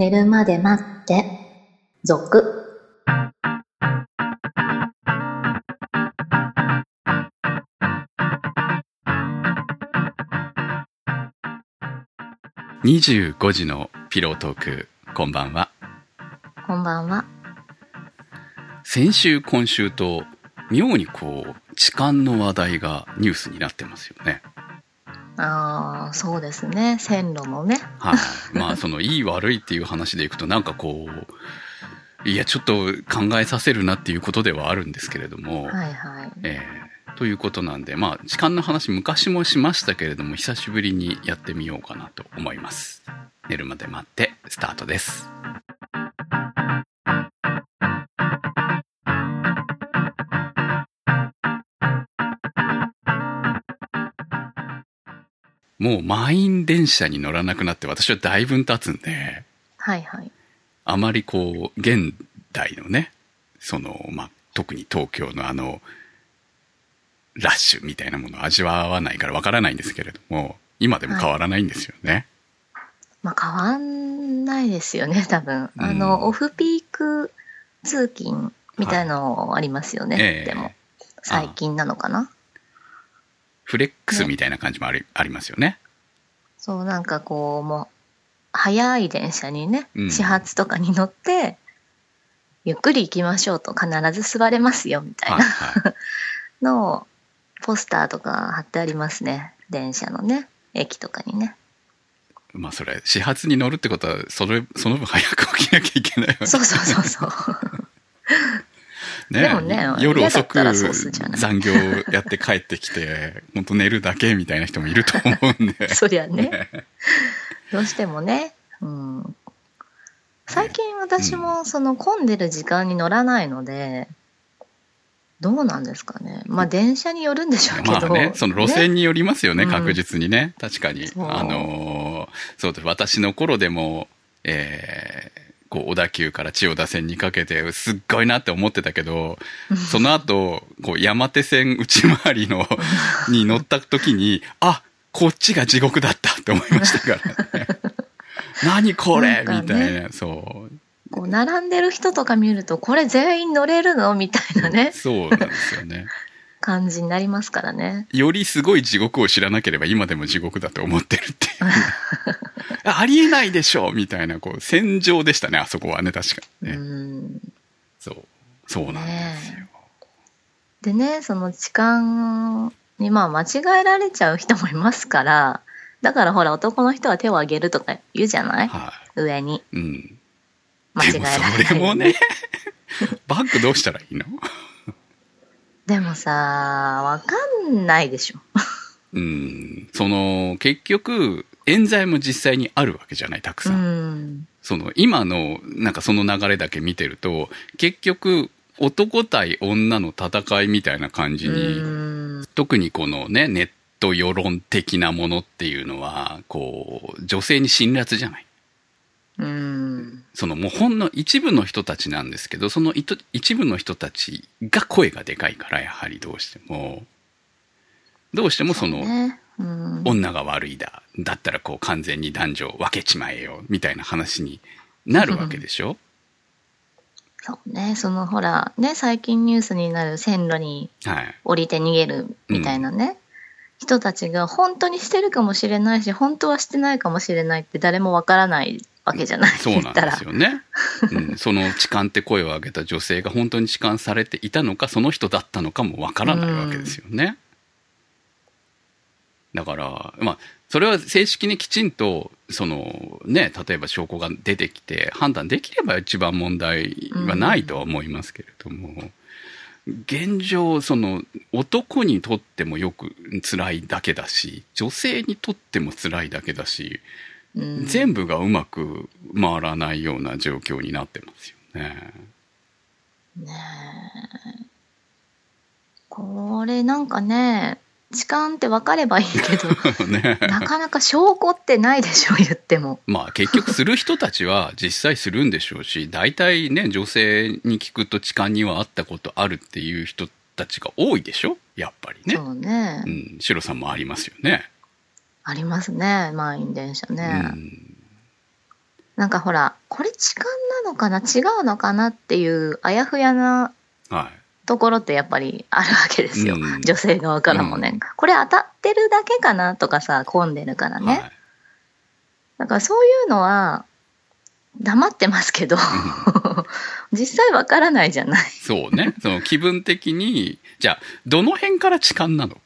寝るまで待って、続。25時のピロートーク、こんばんは。こんばんは。先週、今週と、妙にこう、痴漢の話題がニュースになってますよね。ああ、そうですね。線路のね。はい。まあ、その、いい悪いっていう話でいくと、なんかこう、いや、ちょっと考えさせるなっていうことではあるんですけれども、はいはい。えーということなんで、まあ、痴漢の話昔もしましたけれども、久しぶりにやってみようかなと思います。寝るまで待って、スタートです。もう満員電車に乗らなくなって私はだいぶ経つんで、はいはい。あまりこう、現代のね、その、まあ、特に東京のあの、ラッシュみたいなものを味わわないからわからないんですけれども、今でも変わらないんですよね。まあ変わんないですよね、多分。うんあの、オフピーク通勤みたいのありますよね。ええでも、最近なのかな。フレックスみたいな感じもあり,、ありますよね。そう、なんかこう、もう、早い電車にね、うん始発とかに乗って、ゆっくり行きましょうと必ず座れますよ、みたいはいなはい。のを、ポスターとか貼ってありますね。電車のね、駅とかにね。まあそれ、始発に乗るってことは、それ、その分早く起きなきゃいけないわけそうそうそうそう。ねでもね夜遅く残業やって帰ってきて、本当寝るだけみたいな人もいると思うんで。そりゃね。どうしてもね。うん。最近私もその混んでる時間に乗らないので、どうなんですかね。まあ電車によるんでしょうけど。まあね、その路線によりますよね、ね確実にね。確かに。あのーそうです。私の頃でも、えーこう、小田急から千代田線にかけて、すっごいなって思ってたけど、その後、こう、山手線内回りの、に乗った時に、あ、こっちが地獄だったって思いましたからね。何これ、ねみたいな、そう。こう並んでる人とか見ると、これ全員乗れるの？みたいなね、そうなんですよね。感じになりますからね。よりすごい地獄を知らなければ今でも地獄だと思ってるっていう。ありえないでしょみたいな、こう、戦場でしたね、あそこはね、確かうにね。ん。そう。そうなんですよ。ねでね、その痴漢にまあ間違えられちゃう人もいますから、だからほら男の人は手を挙げるとか言うじゃない？は上に。い。うん。間違えられない。それもね、バッグどうしたらいいの？でもさ、わかんないでしょ。うん。その、結局、冤罪も実際にあるわけじゃない、たくさん。ん。その、今の、なんかその流れだけ見てると、結局、男対女の戦いみたいな感じに、特にこのね、ネット世論的なものっていうのは、こう、女性に辛辣じゃない。そのもうほんの一部の人たちなんですけど、その一部の人たちが声がでかいから、やはりどうしても。どうしてもその、うん。女が悪いだ。だったらこう完全に男女分けちまえよ。みたいな話になるわけでしょ？そうね。そのほら、ね、最近ニュースになる線路にはい。降りて逃げるみたいなね。人たちが本当にしてるかもしれないし、本当はしてないかもしれないって誰もわからないわけじゃない。そうなんですよね。うん、その痴漢って声を上げた女性が本当に痴漢されていたのか、その人だったのかもわからないわけですよね。だから、まあ、それは正式にきちんと、そのね、例えば証拠が出てきて判断できれば一番問題はないとは思いますけれども、現状、その男にとってもよく辛いだけだし、女性にとっても辛いだけだし、うん全部がうまく回らないような状況になってますよね。ねえ。これなんかね、痴漢って分かればいいけど、ねなかなか証拠ってないでしょ、言っても。まあ結局する人たちは実際するんでしょうし、大体ね、女性に聞くと痴漢には会ったことあるっていう人たちが多いでしょ？やっぱりね。そうね。うん、シロさんもありますよね。ありますね、満員電車うね。ん。なんかほら、これ痴漢なのかな？違うのかな？っていうあやふやなはい。ところってやっぱりあるわけですよ。うん女性側からもね、これ当たってるだけかな？とかさ、混んでるからね。はいだからそういうのは、黙ってますけど、実際わからないじゃない。そうね。その気分的に、じゃあ、どの辺から痴漢なの？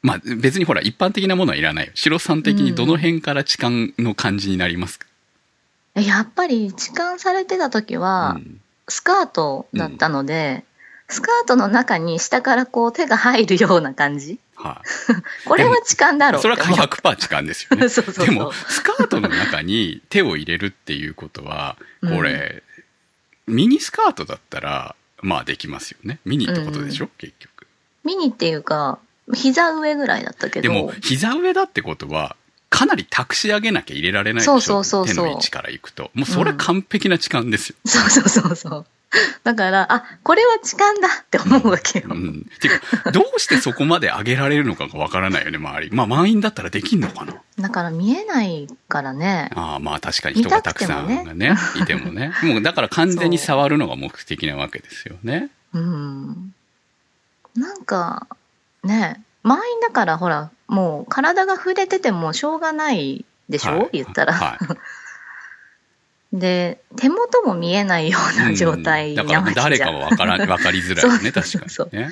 まあ別にほら、一般的なものはいらないよ。白さん的にどの辺から痴漢の感じになりますか、やっぱり痴漢されてた時はう、んスカートだったので、スカートの中に下からこう手が入るような感じ？はい、これは痴漢だろうそれはって思う100%痴漢ですよね。そうそうそうでも、スカートの中に手を入れるっていうことは、これ、ミニスカートだったら、まあできますよね。ミニってことでしょ、結局。ミニっていうか、膝上ぐらいだったけど。でも、膝上だってことは、かなり託し上げなきゃ入れられないでしょ？そうそうそうそう手の位置からいくと。もうそれは完璧な痴漢ですよ。そうそうそうそう。だから、あ、これは痴漢だって思うわけよ。うん。ていうか、どうしてそこまで上げられるのかがわからないよね、周り。まあ満員だったらできんのかな。だから見えないからね。ああ、まあ確かに人がたくさんがね、いてもね。もうだから完全に触るのが目的なわけですよね。うん。なんか、ね、満員だからほら、もう体が触れててもしょうがないでしょ、はい言ったら。はい。で、手元も見えないような状態なわけじゃん。誰かは分から分かりづらいよね、そう確そうそうかにね。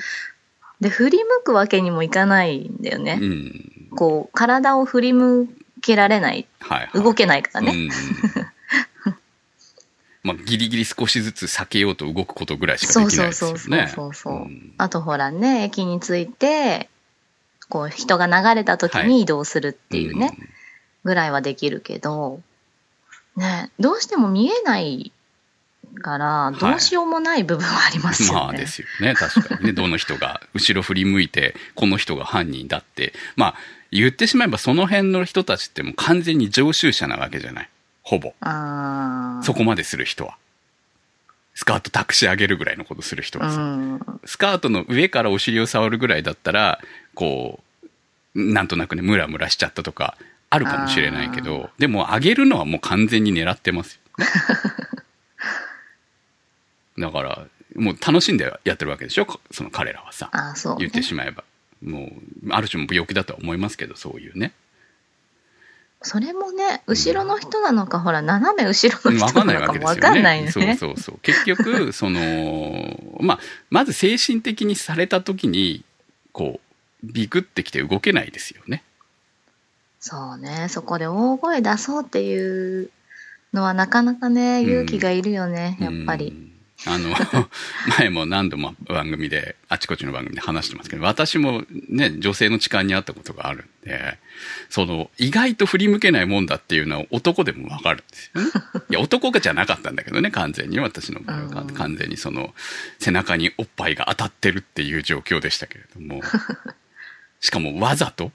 で、振り向くわけにもいかないんだよね。うん。こう、体を振り向けられない。はい、はい。動けないからね。うん。まあ、ギリギリ少しずつ避けようと動くことぐらいしかそうできないそうですよね。そうそうそう。んあとほらね、駅に着いて、こう人が流れた時に移動するっていうね、ぐらいはできるけど、ね、どうしても見えないから、いどうしようもない部分はありますよね。まあですよね。確かにね。どの人が後ろ振り向いて、この人が犯人だって。まあ、言ってしまえばその辺の人たちってもう完全に常習者なわけじゃない。ほぼ。そこまでする人は。スカート託し上げるぐらいのことする人はさ。うん。スカートの上からお尻を触るぐらいだったら、こう、なんとなくね、ムラムラしちゃったとか、あるかもしれないけど、でも上げるのはもう完全に狙ってますよ。だから、もう楽しんでやってるわけでしょ？その彼らはさ。ね。言ってしまえば。もう、ある種の病気だとは思いますけど、そういうね。それもね、後ろの人なのか、ほら、斜め後ろの人わかんなのかもわわけですよね。かんないよね。そうそうそう。結局、その、まあ、まず精神的にされた時に、こう、ビクってきて動けないですよね。そうね、そこで大声出そうっていうのはなかなかね、勇気がいるよね、やっぱり。うん。あの、前も何度も番組で、あちこちの番組で話してますけど、私もね、女性の痴漢にあったことがあるんで、その、意外と振り向けないもんだっていうのは男でもわかるんですよね。いや、男じゃなかったんだけどね、完全に。私の場合はうん完全にその、背中におっぱいが当たってるっていう状況でしたけれども、しかもわざと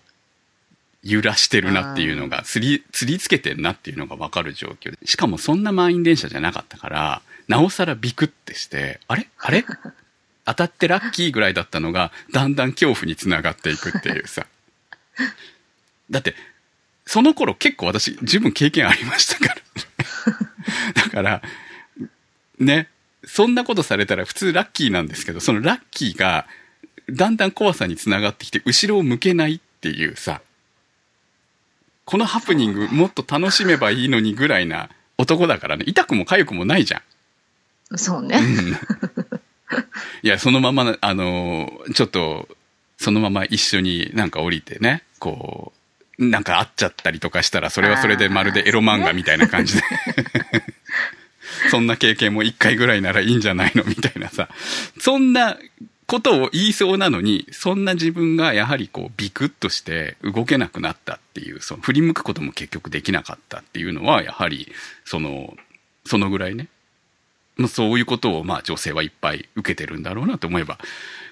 揺らしてるなっていうのが、釣り、釣りつけてるなっていうのがわかる状況で。しかもそんな満員電車じゃなかったから、なおさらビクってして、あれ？あれ？当たってラッキーぐらいだったのが、だんだん恐怖につながっていくっていうさ。だって、その頃結構私、十分経験ありましたから。だから、ね、そんなことされたら普通ラッキーなんですけど、そのラッキーが、だんだん怖さにつながってきて、後ろを向けないっていうさ、このハプニングもっと楽しめばいいのにぐらいな男だからね、痛くも痒くもないじゃん。そうね。いや、そのまま、あの、ちょっと、そのまま一緒になんか降りてね、こう、なんか会っちゃったりとかしたら、それはそれでまるでエロ漫画みたいな感じで。そんな経験も一回ぐらいならいいんじゃないの？みたいなさ。そんなことを言いそうなのに、そんな自分がやはりこうビクッとして動けなくなったっていう、その振り向くことも結局できなかったっていうのは、やはり、その、そのぐらいね、まあそういうことをまあ女性はいっぱい受けてるんだろうなと思えば、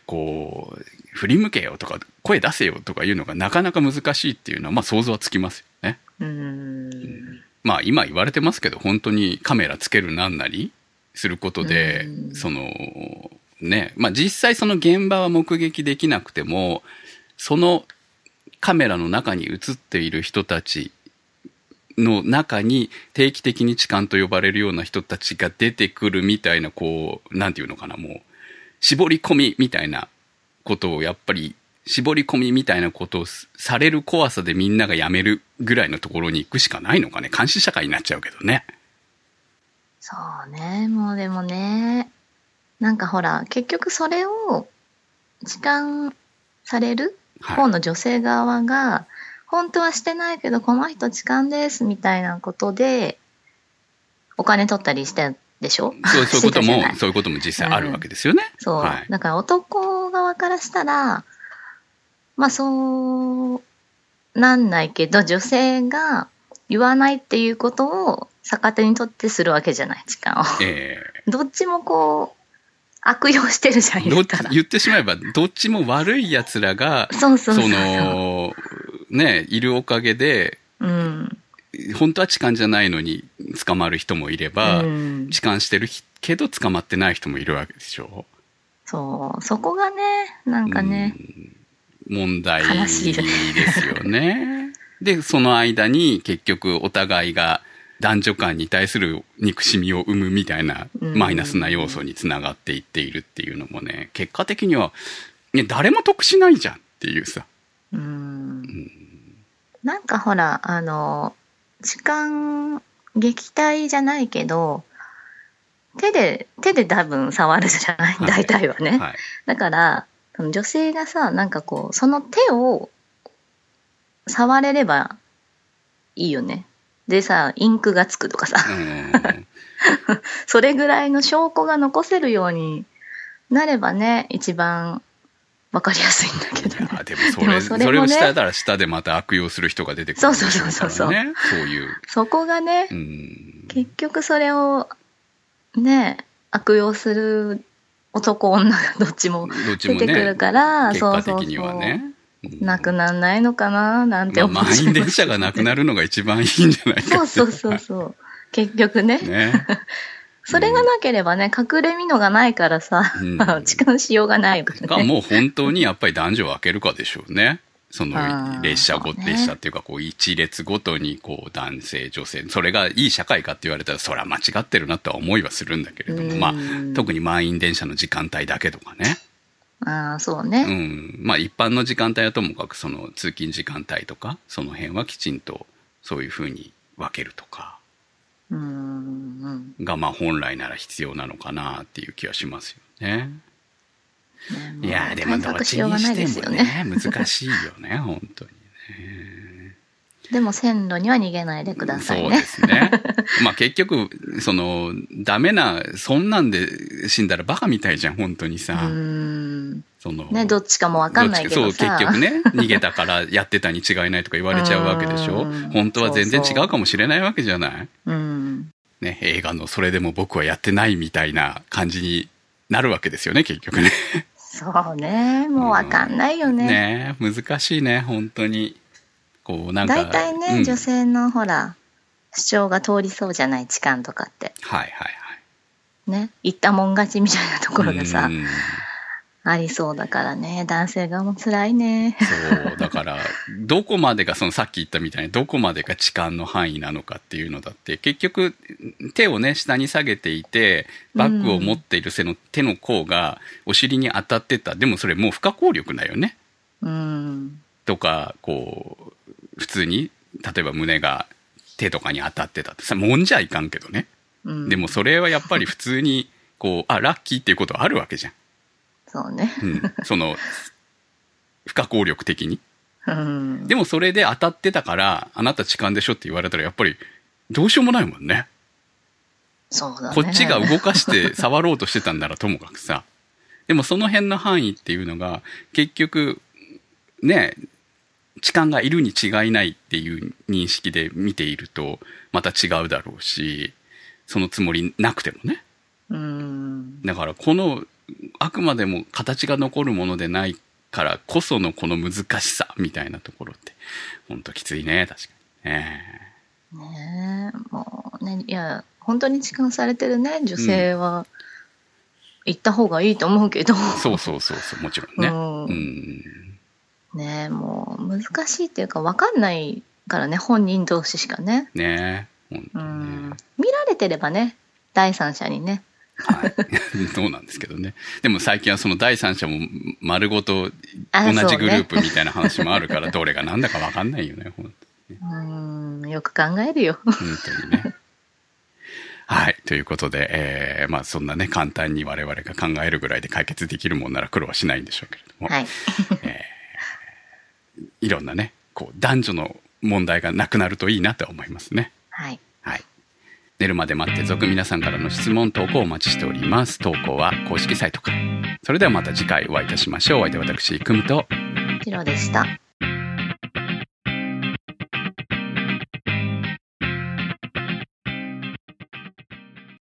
こう、振り向けよとか、声出せよとかいうのがなかなか難しいっていうのは、まあ想像はつきますよね。うーん。まあ今言われてますけど、本当にカメラつけるなんなりすることでう、んその、ね、まあ実際その現場は目撃できなくても、そのカメラの中に映っている人たちの中に定期的に痴漢と呼ばれるような人たちが出てくるみたいな、こう、なんていうのかな、もう、絞り込みみたいなことをやっぱり、絞り込みみたいなことをされる怖さでみんながやめるぐらいのところに行くしかないのかね。監視社会になっちゃうけどね。そうね、もうでもね、なんかほら、結局それを痴漢されるはい方の女性側が、本当はしてないけど、この人痴漢ですみたいなことで、お金取ったりしてでしょ？そうそういうこともそういうことも実際あるわけですよね。そう。はい。だから男側からしたら、まあそうなんないけど、女性が言わないっていうことを逆手にとってするわけじゃない、時間を。え どっちもこう、悪用してるじゃん、言ったら。言ってしまえば、どっちも悪い奴らが、そうそうそうそう。の、ね、いるおかげで、うん。本当は痴漢じゃないのに捕まる人もいれば、うん痴漢してるけど捕まってない人もいるわけでしょ？そう。そこがね、なんかね、うん問題悲ですよね。で、その間に結局お互いが男女間に対する憎しみを生むみたいなうんマイナスな要素につながっていっているっていうのもね、結果的には、ね、誰も得しないじゃんっていうさ。うん。なんかほら、あの、痴漢撃退じゃないけど、手で、手で多分触るじゃない、はい大体はね。はい。だから、女性がさ、なんかこう、その手を触れればいいよね。でさ、インクがつくとかさ、うん それぐらいの証拠が残せるようになればね、一番わかりやすいんだけどね。でもそれ、そそれもねれをしたら下でまた悪用する人が出てくるそうそうそうそう。そういう。そこがねう、ん。結局それをね、悪用する男女がどっちも出てくるね、から、結果そうそう的にはね。うんなくなんないのかな？なんてまあ、思っちゃい満員電車がなくなるのが一番いいんじゃないかそうそうそうそう。結局ね。ね。それがなければね、隠れみのがないからさ、うん 痴漢しようがないかからね。もう本当にやっぱり男女を分けるかでしょうね。そあのー列車ご、ね列車っていうかこう一列ごとにこう男性、女性、それがいい社会かって言われたらそれは間違ってるなとは思いはするんだけれども、うんまあ特に満員電車の時間帯だけとかね。ああ、そううね。ん。まあ一般の時間帯はともかくその通勤時間帯とか、その辺はきちんとそういうふうに分けるとかうん。うんがまあ本来なら必要なのかなっていう気はしますよね。ねいやーでもどっちにしてもね。ね、難しいよね、本当に。でも線路には逃げないでくださそいうね。ですね。まあ結局、その、ダメな、そんなんで死んだらバカみたいじゃん、本当にうさ。ん。その、ね、どっちかもわかんないけど。そう、結局ね、逃げたからやってたに違いないとか言われちゃうわけでしょ うん本当は全然そうそう違うかもしれないわけじゃないうん。ね、映画のそれでも僕はやってないみたいな感じになるわけですよね、結局ね。そうね。もうわかんないよね。ね難しいね、本当に。こう、なんか。大体ね、うん女性のほら、主張が通りそうじゃない、痴漢とかって。はいはいはい。ね。言ったもん勝ちみたいなところがさう、んありそうだからね。男性側も辛いね。そう、だから、どこまでが、そのさっき言ったみたいに、どこまでが痴漢の範囲なのかっていうのだって、結局、手をね、下に下げていて、バッグを持っている背の手の甲がお尻に当たってた。でもそれもう不可抗力だよね。うん。とか、こう、普通に、例えば胸が手とかに当たってたってさ、もんじゃいかんけどね。うん、でもそれはやっぱり普通に、こう、あ、ラッキーっていうことはあるわけじゃん。そうね。うん。その、不可抗力的に。うん。でもそれで当たってたから、あなた痴漢でしょって言われたら、やっぱり、どうしようもないもんね。そうだね。こっちが動かして触ろうとしてたんならともかくさ。でもその辺の範囲っていうのが、結局、ね、痴漢がいるに違いないっていう認識で見ていると、また違うだろうし、そのつもりなくてもね。うん。だからこの、あくまでも形が残るものでないからこそのこの難しさみたいなところって、ほんときついね、確かにね。ねえ、もうね、いや、本当に痴漢されてるね、女性は、行った方がいいと思うけど、そうそうそうそう、もちろんね。うんうん。ねえ、もう難しいっていうか分かんないからね、本人同士しかね。ね本う当にんね。。見られてればね、第三者にね。はい。そうなんですけどね。でも最近はその第三者も丸ごとあ同じグループみたいな話もあるから、どれが何だかわかんないよね、ほんうん、よく考えるよ。本当にね。はい。ということで、えー、まあそんなね、簡単に我々が考えるぐらいで解決できるもんなら苦労はしないんでしょうけれども、はい。いろんなね、こう、男女の問題がなくなるといいなと思いますね。はい。はい。寝るまで待って続皆さんからの質問投稿をお待ちしております。投稿は公式サイトから。それではまた次回お会いいたしましょう。お相手は私、くむと。ジローでした。